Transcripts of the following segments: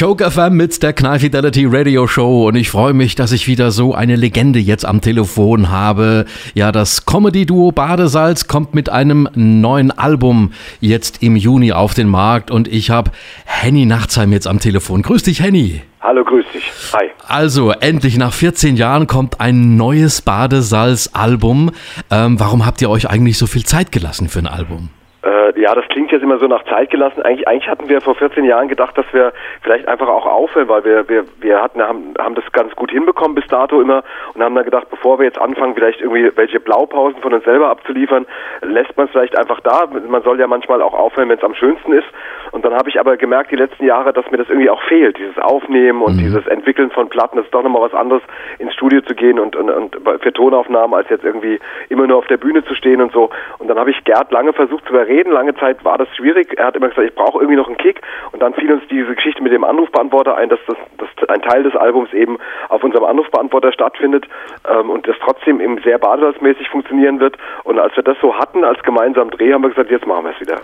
Joke FM mit der Knall Fidelity Radio Show und ich freue mich, dass ich wieder so eine Legende jetzt am Telefon habe. Ja, das Comedy-Duo Badesalz kommt mit einem neuen Album jetzt im Juni auf den Markt und ich habe Henny Nachtsheim jetzt am Telefon. Grüß dich, Henny. Hallo, grüß dich. Hi. Also, endlich nach 14 Jahren kommt ein neues Badesalz-Album. Ähm, warum habt ihr euch eigentlich so viel Zeit gelassen für ein Album? Äh, ja, das klingt jetzt immer so nach Zeit gelassen. Eigentlich, eigentlich hatten wir vor 14 Jahren gedacht, dass wir vielleicht einfach auch aufhören, weil wir, wir, wir hatten, haben, haben das ganz gut hinbekommen bis dato immer und haben dann gedacht, bevor wir jetzt anfangen, vielleicht irgendwie welche Blaupausen von uns selber abzuliefern, lässt man es vielleicht einfach da. Man soll ja manchmal auch aufhören, wenn es am schönsten ist. Und dann habe ich aber gemerkt, die letzten Jahre, dass mir das irgendwie auch fehlt, dieses Aufnehmen und mhm. dieses Entwickeln von Platten. Das ist doch nochmal was anderes, ins Studio zu gehen und, und, und für Tonaufnahmen, als jetzt irgendwie immer nur auf der Bühne zu stehen und so. Und dann habe ich Gerd lange versucht zu überreden. Lange Zeit war das schwierig. Er hat immer gesagt, ich brauche irgendwie noch einen Kick. Und dann fiel uns diese Geschichte mit dem Anrufbeantworter ein, dass, das, dass ein Teil des Albums eben auf unserem Anrufbeantworter stattfindet ähm, und das trotzdem eben sehr badesalzmäßig funktionieren wird. Und als wir das so hatten als gemeinsamen Dreh, haben wir gesagt, jetzt machen wir es wieder.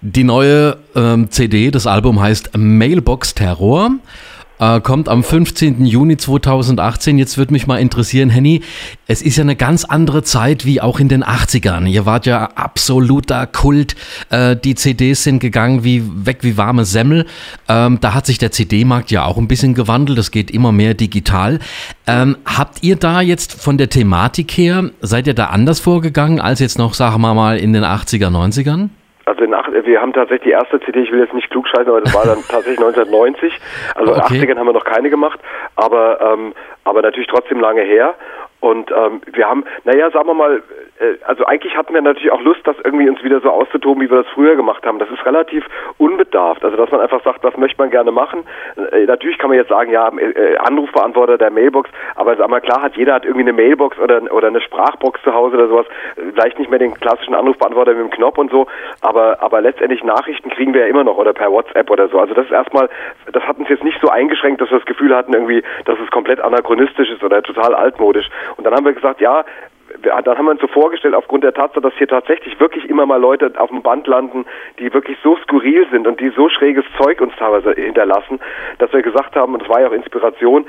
Die neue ähm CD. Das Album heißt Mailbox Terror. Äh, kommt am 15. Juni 2018. Jetzt würde mich mal interessieren, Henny, es ist ja eine ganz andere Zeit wie auch in den 80ern. Ihr wart ja absoluter Kult. Äh, die CDs sind gegangen wie weg wie warme Semmel. Ähm, da hat sich der CD-Markt ja auch ein bisschen gewandelt. Es geht immer mehr digital. Ähm, habt ihr da jetzt von der Thematik her, seid ihr da anders vorgegangen als jetzt noch, sagen wir mal, in den 80er, 90ern? Also nach, wir haben tatsächlich die erste CD, ich will jetzt nicht klug scheißen, aber das war dann tatsächlich 1990. Also okay. in den 80ern haben wir noch keine gemacht, aber ähm, aber natürlich trotzdem lange her. Und ähm, wir haben, naja, sagen wir mal, also eigentlich hatten wir natürlich auch Lust, das irgendwie uns wieder so auszutoben, wie wir das früher gemacht haben. Das ist relativ unbedarft. Also dass man einfach sagt, was möchte man gerne machen. Äh, natürlich kann man jetzt sagen, ja, äh, Anrufbeantworter der Mailbox, aber sag mal klar hat jeder hat irgendwie eine Mailbox oder oder eine Sprachbox zu Hause oder sowas. Vielleicht nicht mehr den klassischen Anrufbeantworter mit dem Knopf und so, aber aber letztendlich Nachrichten kriegen wir ja immer noch oder per WhatsApp oder so. Also das ist erstmal, das hat uns jetzt nicht so eingeschränkt, dass wir das Gefühl hatten irgendwie, dass es komplett anachronistisch ist oder total altmodisch. Und dann haben wir gesagt, ja, dann haben wir uns so vorgestellt, aufgrund der Tatsache, dass hier tatsächlich wirklich immer mal Leute auf dem Band landen, die wirklich so skurril sind und die so schräges Zeug uns teilweise hinterlassen, dass wir gesagt haben, und das war ja auch Inspiration,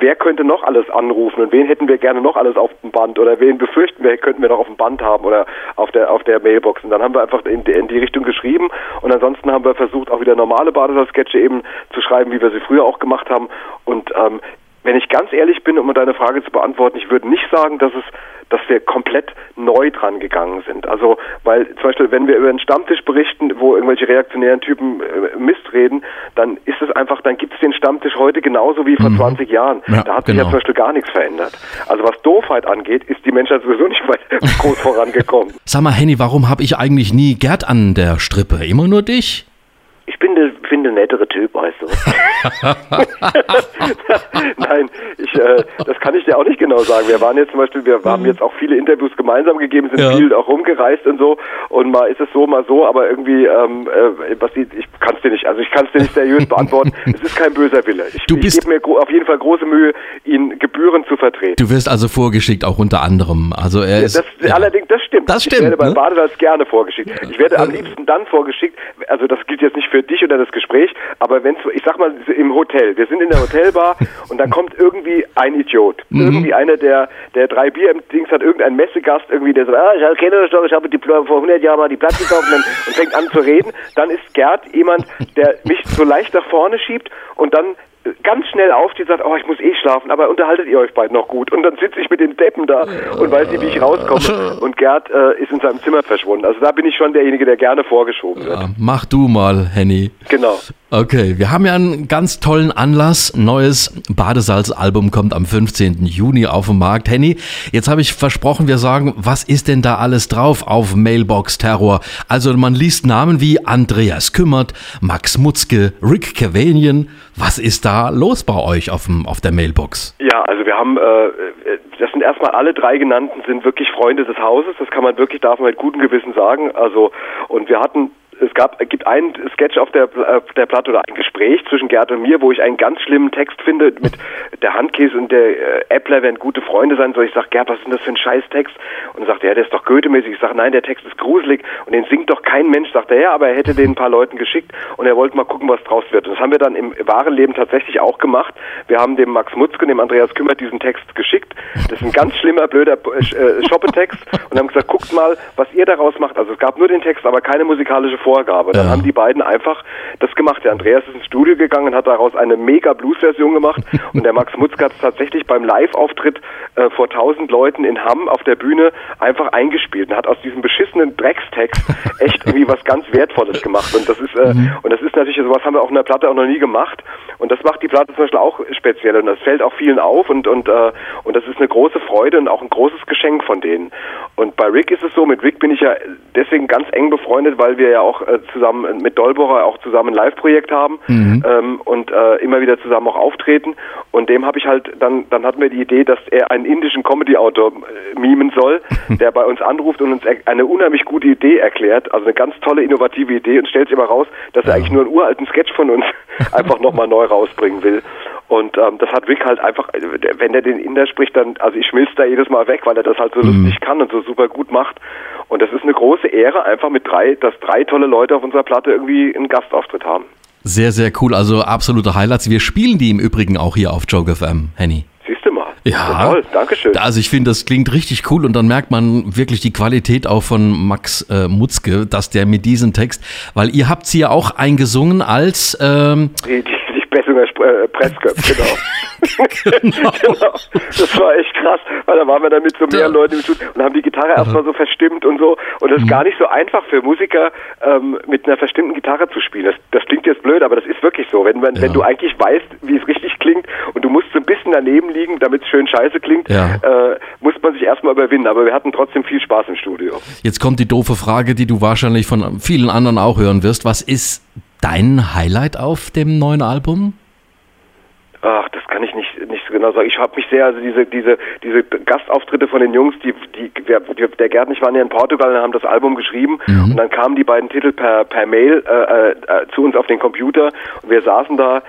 wer könnte noch alles anrufen und wen hätten wir gerne noch alles auf dem Band oder wen befürchten wir, könnten wir noch auf dem Band haben oder auf der auf der Mailbox. Und dann haben wir einfach in die, in die Richtung geschrieben und ansonsten haben wir versucht, auch wieder normale Badesalz-Sketche eben zu schreiben, wie wir sie früher auch gemacht haben. Und ähm, wenn ich ganz ehrlich bin, um deine Frage zu beantworten, ich würde nicht sagen, dass es dass wir komplett neu dran gegangen sind. Also, weil zum Beispiel, wenn wir über einen Stammtisch berichten, wo irgendwelche reaktionären Typen äh, Mist reden, dann ist es einfach, dann gibt es den Stammtisch heute genauso wie vor mhm. 20 Jahren. Ja, da hat sich ja genau. zum Beispiel gar nichts verändert. Also was Doofheit angeht, ist die Menschheit sowieso nicht weit groß vorangekommen. Sag mal, Henny, warum habe ich eigentlich nie Gerd an der Strippe? Immer nur dich? Ich bin der finde nettere Typ, weißt du. Nein, ich, äh, das kann ich dir auch nicht genau sagen. Wir waren jetzt zum Beispiel, wir haben jetzt auch viele Interviews gemeinsam gegeben, sind ja. viel auch rumgereist und so. Und mal ist es so, mal so, aber irgendwie, ähm, äh, was die, ich kann es dir nicht, also ich kann es dir nicht seriös beantworten. es ist kein böser Wille. Ich, ich gebe mir auf jeden Fall große Mühe, ihn gebührend zu vertreten. Du wirst also vorgeschickt, auch unter anderem. Also er ist, das, ja. Allerdings, das stimmt. Das stimmt. Ich werde beim ne? Badesalz gerne vorgeschickt. Ich werde am liebsten dann vorgeschickt, also das gilt jetzt nicht für dich oder das Gespräch, aber wenn ich sag mal im Hotel, wir sind in der Hotelbar und dann kommt irgendwie ein Idiot, mhm. irgendwie einer, der der drei Bier im Dings hat, irgendein Messegast irgendwie, der sagt, ah, ich kenne das doch, ich habe die, vor 100 Jahren mal die Platte gekauft und, und fängt an zu reden, dann ist Gerd jemand, der mich so leicht nach vorne schiebt und dann ganz schnell aufsteht und sagt, oh, ich muss eh schlafen, aber unterhaltet ihr euch beide noch gut. Und dann sitze ich mit den Deppen da und weiß nicht, wie ich rauskomme. Und Gerd äh, ist in seinem Zimmer verschwunden. Also da bin ich schon derjenige, der gerne vorgeschoben wird. Ja, mach du mal, Henny. Genau. Okay, wir haben ja einen ganz tollen Anlass. Neues Badesalz-Album kommt am 15. Juni auf den Markt. Henny, jetzt habe ich versprochen, wir sagen, was ist denn da alles drauf auf Mailbox Terror? Also man liest Namen wie Andreas Kümmert, Max Mutzke, Rick Cavanian. Was ist da los bei euch auf, dem, auf der Mailbox? Ja, also wir haben, äh, das sind erstmal alle drei genannten, sind wirklich Freunde des Hauses. Das kann man wirklich, darf man mit gutem Gewissen sagen. Also, und wir hatten es gab, gibt einen Sketch auf der, auf der Platte oder ein Gespräch zwischen Gerd und mir, wo ich einen ganz schlimmen Text finde, mit der Handkäse und der äh, Äppler werden gute Freunde sein soll. Ich sage, Gerd, was ist denn das für ein Scheißtext? Und sagt er, ja, der ist doch Goethe-mäßig. Ich sage, nein, der Text ist gruselig und den singt doch kein Mensch. Sagt er, ja, aber er hätte den ein paar Leuten geschickt und er wollte mal gucken, was draus wird. Und das haben wir dann im wahren Leben tatsächlich auch gemacht. Wir haben dem Max Mutzke dem Andreas Kümmert diesen Text geschickt. Das ist ein ganz schlimmer, blöder äh, Shoppetext und haben gesagt, guckt mal, was ihr daraus macht. Also es gab nur den Text, aber keine musikalische Vorgabe. Dann ja. haben die beiden einfach das gemacht. Der Andreas ist ins Studio gegangen und hat daraus eine mega Blues-Version gemacht und der Max Mutzke hat es tatsächlich beim Live-Auftritt äh, vor tausend Leuten in Hamm auf der Bühne einfach eingespielt und hat aus diesem beschissenen Dreckstext echt irgendwie was ganz Wertvolles gemacht. Und das ist äh, mhm. und das ist natürlich sowas haben wir auf einer Platte auch noch nie gemacht. Und das macht die Platte zum Beispiel auch speziell und das fällt auch vielen auf und und äh, und das ist eine große Freude und auch ein großes Geschenk von denen. Und bei Rick ist es so, mit Rick bin ich ja deswegen ganz eng befreundet, weil wir ja auch äh, zusammen mit Dolborer auch zusammen ein Live-Projekt haben mhm. ähm, und äh, immer wieder zusammen auch auftreten. Und dem habe ich halt dann dann hatten wir die Idee, dass er einen indischen Comedy-Autor äh, mimen soll, der bei uns anruft und uns eine unheimlich gute Idee erklärt, also eine ganz tolle innovative Idee und stellt sich immer raus, dass er eigentlich nur einen uralten Sketch von uns einfach nochmal neu rausbringen will. Und ähm, das hat Vic halt einfach, wenn er den Inder spricht, dann, also ich schmilze da jedes Mal weg, weil er das halt so mhm. lustig kann und so super gut macht. Und das ist eine große Ehre, einfach mit drei, dass drei tolle Leute auf unserer Platte irgendwie einen Gastauftritt haben. Sehr, sehr cool. Also absolute Highlights. Wir spielen die im Übrigen auch hier auf Joke FM, Henny. Siehst du mal. Ja, toll, Dankeschön. Also ich finde, das klingt richtig cool und dann merkt man wirklich die Qualität auch von Max äh, Mutzke, dass der mit diesem Text, weil ihr habt sie ja auch eingesungen als ähm, die, die Bessunger äh, Pressköpf, genau. genau. genau. Das war echt krass, weil da waren wir dann mit so mehr Leuten im Studio und haben die Gitarre erstmal so verstimmt und so. Und das ist mhm. gar nicht so einfach für Musiker, ähm, mit einer verstimmten Gitarre zu spielen. Das, das klingt jetzt blöd, aber das ist wirklich so. Wenn, man, ja. wenn du eigentlich weißt, wie es richtig klingt und du musst so ein bisschen daneben liegen, damit es schön scheiße klingt, ja. äh, muss man sich erstmal überwinden. Aber wir hatten trotzdem viel Spaß im Studio. Jetzt kommt die doofe Frage, die du wahrscheinlich von vielen anderen auch hören wirst. Was ist dein Highlight auf dem neuen Album? Ach, das kann ich nicht nicht so genau sagen. Ich habe mich sehr, also diese diese diese Gastauftritte von den Jungs, die die der Gerd nicht waren ja in Portugal und haben das Album geschrieben mhm. und dann kamen die beiden Titel per per Mail äh, äh, zu uns auf den Computer und wir saßen da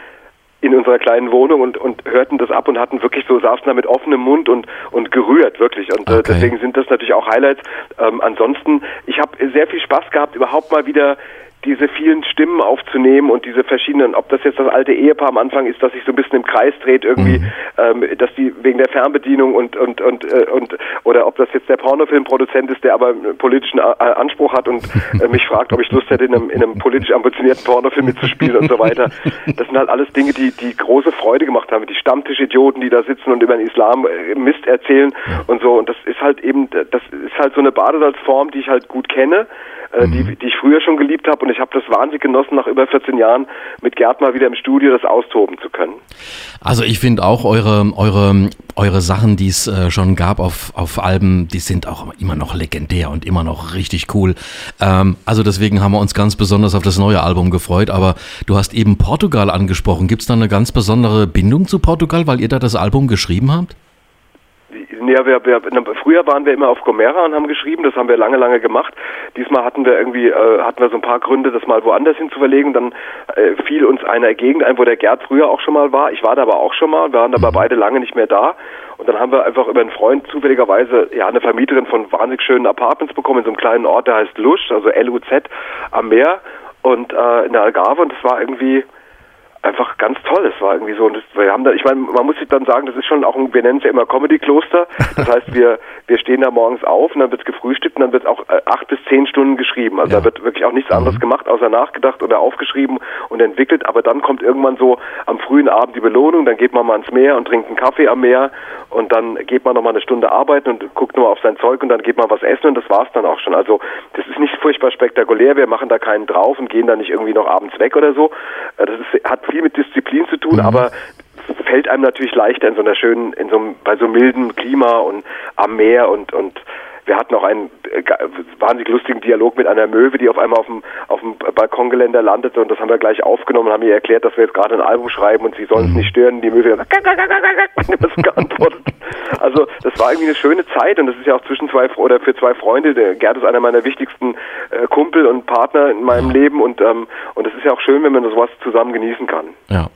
in unserer kleinen Wohnung und, und hörten das ab und hatten wirklich so, saßen da mit offenem Mund und, und gerührt, wirklich. Und äh, okay. äh, deswegen sind das natürlich auch Highlights. Ähm, ansonsten, ich habe sehr viel Spaß gehabt, überhaupt mal wieder diese vielen Stimmen aufzunehmen und diese verschiedenen, ob das jetzt das alte Ehepaar am Anfang ist, das sich so ein bisschen im Kreis dreht irgendwie, mhm. ähm, dass die wegen der Fernbedienung und und und äh, und oder ob das jetzt der Pornofilmproduzent ist, der aber einen politischen A äh, Anspruch hat und äh, mich fragt, ob ich Lust hätte, in einem, in einem politisch ambitionierten Pornofilm mitzuspielen und so weiter. Das sind halt alles Dinge, die die große Freude gemacht haben. Die Stammtischidioten, die da sitzen und über den Islam äh, Mist erzählen und so. Und das ist halt eben, das ist halt so eine Badesalzform, die ich halt gut kenne äh, mhm. die, die ich früher schon geliebt habe und ich habe das wahnsinnig genossen, nach über 14 Jahren mit Gerd mal wieder im Studio das austoben zu können. Also ich finde auch eure, eure, eure Sachen, die es äh, schon gab auf, auf Alben, die sind auch immer noch legendär und immer noch richtig cool. Ähm, also deswegen haben wir uns ganz besonders auf das neue Album gefreut, aber du hast eben Portugal angesprochen. Gibt es da eine ganz besondere Bindung zu Portugal, weil ihr da das Album geschrieben habt? Ja, wir, wir, früher waren wir immer auf Gomera und haben geschrieben, das haben wir lange, lange gemacht. Diesmal hatten wir irgendwie, äh, hatten wir so ein paar Gründe, das mal woanders hin zu verlegen. Dann äh, fiel uns eine Gegend ein, wo der Gerd früher auch schon mal war. Ich war da aber auch schon mal, wir waren aber beide lange nicht mehr da. Und dann haben wir einfach über einen Freund zufälligerweise ja eine Vermieterin von wahnsinnig schönen Apartments bekommen in so einem kleinen Ort, der heißt Lusch, also L-U-Z am Meer und äh, in der Algarve und das war irgendwie einfach ganz toll. Es war irgendwie so, wir haben da, ich meine, man muss sich dann sagen, das ist schon auch ein, wir nennen es ja immer Comedy-Kloster. Das heißt, wir, wir stehen da morgens auf und dann wird gefrühstückt und dann wird auch äh, acht bis zehn Stunden geschrieben. Also ja. da wird wirklich auch nichts anderes mhm. gemacht, außer nachgedacht oder aufgeschrieben und entwickelt. Aber dann kommt irgendwann so am frühen Abend die Belohnung, dann geht man mal ins Meer und trinkt einen Kaffee am Meer und dann geht man nochmal eine Stunde arbeiten und guckt nur auf sein Zeug und dann geht man was essen und das war's dann auch schon. Also das ist nicht furchtbar spektakulär, wir machen da keinen drauf und gehen da nicht irgendwie noch abends weg oder so. Äh, das ist, hat viel mit Disziplin zu tun, mhm. aber fällt einem natürlich leichter in so einer schönen, in so einem, bei so mildem Klima und am Meer und, und wir hatten auch einen äh, wahnsinnig lustigen Dialog mit einer Möwe, die auf einmal auf dem, auf dem Balkongeländer landete und das haben wir gleich aufgenommen und haben ihr erklärt, dass wir jetzt gerade ein Album schreiben und sie sollen es mhm. nicht stören. Die Möwe hat geantwortet. Also das war irgendwie eine schöne Zeit und das ist ja auch zwischen zwei oder für zwei Freunde. Der Gerd ist einer meiner wichtigsten äh, Kumpel und Partner in meinem Leben und ähm, und es ist ja auch schön, wenn man sowas zusammen genießen kann. Ja.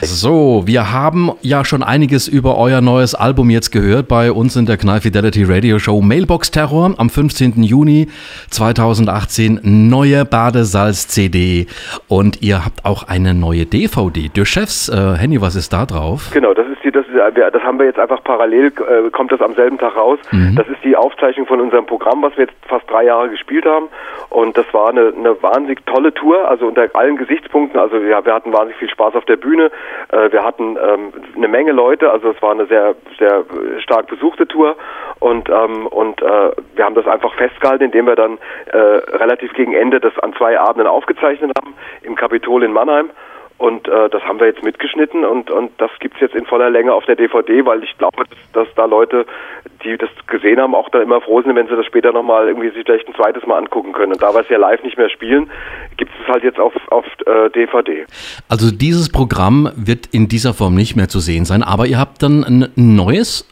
So, wir haben ja schon einiges über euer neues Album jetzt gehört bei uns in der Knall Fidelity Radio Show Mailbox Terror am 15. Juni 2018 neue Badesalz CD und ihr habt auch eine neue DVD. Der Chefs, äh, Henny, was ist da drauf? Genau, das die, das, das haben wir jetzt einfach parallel, äh, kommt das am selben Tag raus. Mhm. Das ist die Aufzeichnung von unserem Programm, was wir jetzt fast drei Jahre gespielt haben und das war eine, eine wahnsinnig tolle Tour, also unter allen Gesichtspunkten. Also ja, wir hatten wahnsinnig viel Spaß auf der Bühne. Äh, wir hatten ähm, eine Menge Leute, also es war eine sehr, sehr stark besuchte Tour und ähm, und äh, wir haben das einfach festgehalten, indem wir dann äh, relativ gegen Ende das an zwei Abenden aufgezeichnet haben im Kapitol in Mannheim. Und äh, das haben wir jetzt mitgeschnitten und, und das gibt's jetzt in voller Länge auf der DVD, weil ich glaube, dass, dass da Leute, die das gesehen haben, auch da immer froh sind, wenn sie das später nochmal irgendwie sich vielleicht ein zweites Mal angucken können. Und da wir es ja live nicht mehr spielen, gibt es halt jetzt auf, auf äh, DVD. Also dieses Programm wird in dieser Form nicht mehr zu sehen sein, aber ihr habt dann ein neues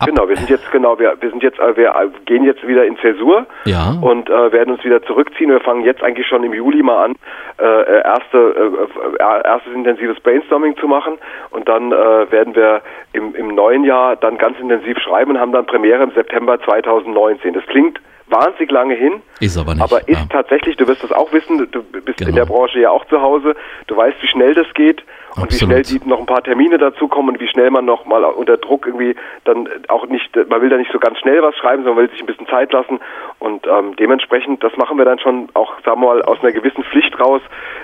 Ab genau, wir sind jetzt genau, wir, wir sind jetzt, äh, wir gehen jetzt wieder in Zäsur ja. und äh, werden uns wieder zurückziehen. Wir fangen jetzt eigentlich schon im Juli mal an, äh, äh erste äh, äh, erstes intensives Brainstorming zu machen und dann äh, werden wir im, im neuen Jahr dann ganz intensiv schreiben und haben dann Premiere im September 2019. Das klingt wahnsinnig lange hin. Ist aber nicht. Aber ist ja. tatsächlich, du wirst das auch wissen, du bist genau. in der Branche ja auch zu Hause, du weißt, wie schnell das geht und Absolut. wie schnell die noch ein paar Termine dazukommen und wie schnell man noch mal unter Druck irgendwie dann auch nicht, man will da nicht so ganz schnell was schreiben, sondern will sich ein bisschen Zeit lassen und ähm, dementsprechend, das machen wir dann schon auch, sagen wir mal, aus einer gewissen Pflicht raus,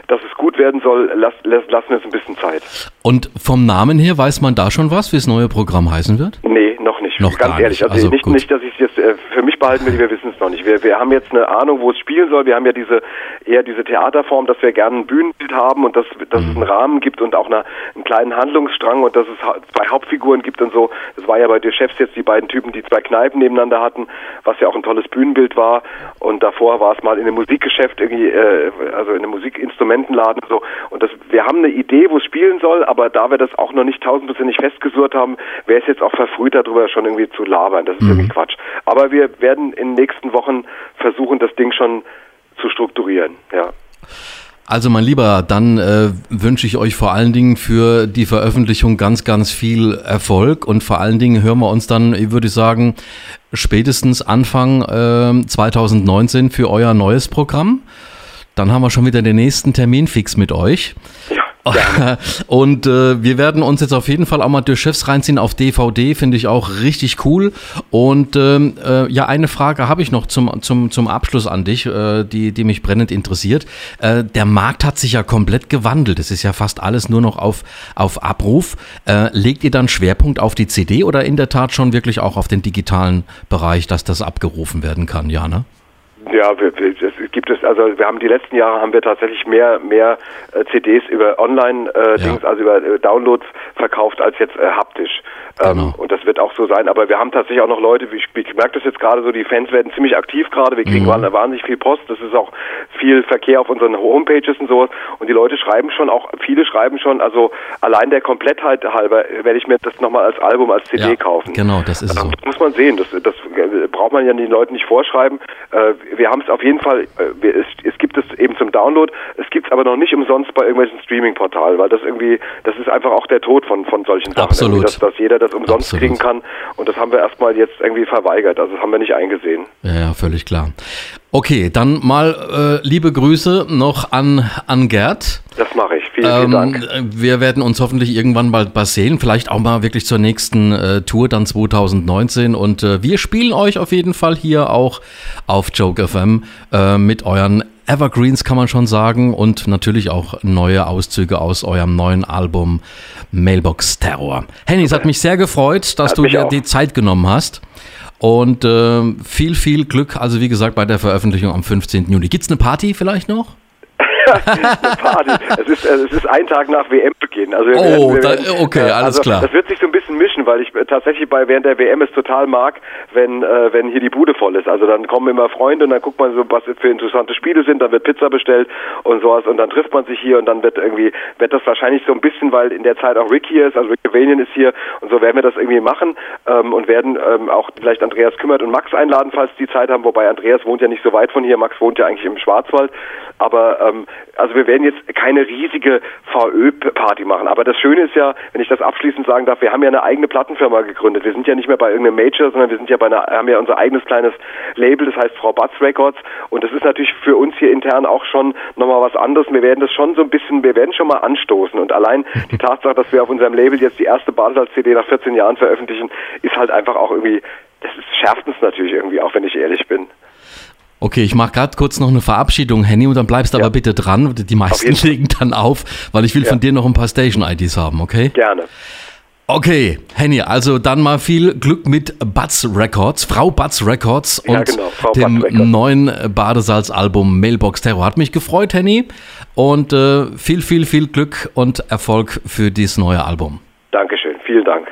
dass es gut werden soll, lass, lass, lassen wir uns ein bisschen Zeit. Und vom Namen her weiß man da schon was, wie das neue Programm heißen wird? Nee, nicht. Noch ganz ehrlich. Also, also nicht, nicht, dass ich es jetzt äh, für mich behalten will, wir wissen es noch nicht. Wir, wir haben jetzt eine Ahnung, wo es spielen soll. Wir haben ja diese eher diese Theaterform, dass wir gerne ein Bühnenbild haben und dass, dass mhm. es einen Rahmen gibt und auch eine, einen kleinen Handlungsstrang und dass es zwei Hauptfiguren gibt und so. Das war ja bei den Chefs jetzt die beiden Typen, die zwei Kneipen nebeneinander hatten, was ja auch ein tolles Bühnenbild war. Und davor war es mal in einem Musikgeschäft irgendwie, äh, also in einem Musikinstrumentenladen und so. Und das, wir haben eine Idee, wo es spielen soll, aber da wir das auch noch nicht tausendprozentig festgesurrt haben, wäre es jetzt auch verfrüht, darüber schon irgendwie zu labern. Das ist mhm. irgendwie Quatsch. Aber wir werden in den nächsten Wochen versuchen, das Ding schon zu strukturieren, ja. Also mein Lieber, dann äh, wünsche ich euch vor allen Dingen für die Veröffentlichung ganz, ganz viel Erfolg und vor allen Dingen hören wir uns dann, ich würde sagen, spätestens Anfang äh, 2019 für euer neues Programm. Dann haben wir schon wieder den nächsten Termin fix mit euch. Ja. Und äh, wir werden uns jetzt auf jeden Fall auch mal durch Chefs reinziehen auf DVD, finde ich auch richtig cool. Und ähm, äh, ja, eine Frage habe ich noch zum, zum, zum Abschluss an dich, äh, die, die mich brennend interessiert. Äh, der Markt hat sich ja komplett gewandelt. Es ist ja fast alles nur noch auf, auf Abruf. Äh, legt ihr dann Schwerpunkt auf die CD oder in der Tat schon wirklich auch auf den digitalen Bereich, dass das abgerufen werden kann, ja, ne? Ja, wir, wir, es gibt es, also wir haben die letzten Jahre haben wir tatsächlich mehr mehr äh, CDs über Online-Dings, äh, ja. also über äh, Downloads verkauft als jetzt äh, haptisch. Ähm, genau. und das wird auch so sein. Aber wir haben tatsächlich auch noch Leute, ich, ich merke das jetzt gerade so, die Fans werden ziemlich aktiv gerade. Wir kriegen mhm. wahnsinnig viel Post. Das ist auch viel Verkehr auf unseren Homepages und sowas. Und die Leute schreiben schon, auch viele schreiben schon, also allein der Komplettheit halber werde ich mir das nochmal als Album, als CD ja, kaufen. Genau, das ist ähm, so. Das muss man sehen. Das, das braucht man ja den Leuten nicht vorschreiben. Äh, wir haben es auf jeden Fall, äh, es, es gibt es eben zum Download. Es gibt es aber noch nicht umsonst bei irgendwelchen Streaming-Portalen, weil das irgendwie, das ist einfach auch der Tod von, von solchen Sachen. Absolut. Dass, dass jeder das umsonst Absolut. kriegen kann. Und das haben wir erstmal jetzt irgendwie verweigert. Also das haben wir nicht eingesehen. Ja, ja völlig klar. Okay, dann mal äh, liebe Grüße noch an, an Gerd. Das mache ich. Vielen, vielen ähm, Dank. Wir werden uns hoffentlich irgendwann bald mal sehen. Vielleicht auch mal wirklich zur nächsten äh, Tour dann 2019. Und äh, wir spielen euch auf jeden Fall hier auch auf Joke FM äh, mit euren Evergreens kann man schon sagen und natürlich auch neue Auszüge aus eurem neuen Album Mailbox Terror. Henny, es hat mich sehr gefreut, dass hat du dir auch. die Zeit genommen hast. Und äh, viel, viel Glück, also wie gesagt, bei der Veröffentlichung am 15. Juni. Gibt es eine Party vielleicht noch? Eine Party. Es ist, es ist ein Tag nach WM-Beginn. Also wir oh, werden, da, okay, alles also klar. Das wird sich so ein bisschen mischen, weil ich tatsächlich bei während der WM es total mag, wenn, äh, wenn hier die Bude voll ist. Also dann kommen immer Freunde und dann guckt man so, was für interessante Spiele sind, dann wird Pizza bestellt und sowas und dann trifft man sich hier und dann wird irgendwie, wird das wahrscheinlich so ein bisschen, weil in der Zeit auch Rick hier ist, also Rick Vanian ist hier und so werden wir das irgendwie machen ähm, und werden ähm, auch vielleicht Andreas Kümmert und Max einladen, falls die Zeit haben, wobei Andreas wohnt ja nicht so weit von hier, Max wohnt ja eigentlich im Schwarzwald, aber ähm, also wir werden jetzt keine riesige VÖ-Party machen, aber das Schöne ist ja, wenn ich das abschließend sagen darf, wir haben ja eine eigene Plattenfirma gegründet, wir sind ja nicht mehr bei irgendeinem Major, sondern wir sind ja bei einer, haben ja unser eigenes kleines Label, das heißt Frau Batz Records. Und das ist natürlich für uns hier intern auch schon nochmal was anderes, wir werden das schon so ein bisschen, wir werden schon mal anstoßen. Und allein die Tatsache, dass wir auf unserem Label jetzt die erste Badesalz-CD nach 14 Jahren veröffentlichen, ist halt einfach auch irgendwie, das schärft uns natürlich irgendwie auch, wenn ich ehrlich bin. Okay, ich mache gerade kurz noch eine Verabschiedung, Henny, und dann bleibst du ja. aber bitte dran. Die meisten legen dann auf, weil ich will ja. von dir noch ein paar Station-IDs haben, okay? Gerne. Okay, Henny, also dann mal viel Glück mit Butz Records, Frau Butz Records und ja, genau, dem Records. neuen Badesalz-Album Mailbox Terror. Hat mich gefreut, Henny, und äh, viel, viel, viel Glück und Erfolg für dieses neue Album. Dankeschön, vielen Dank.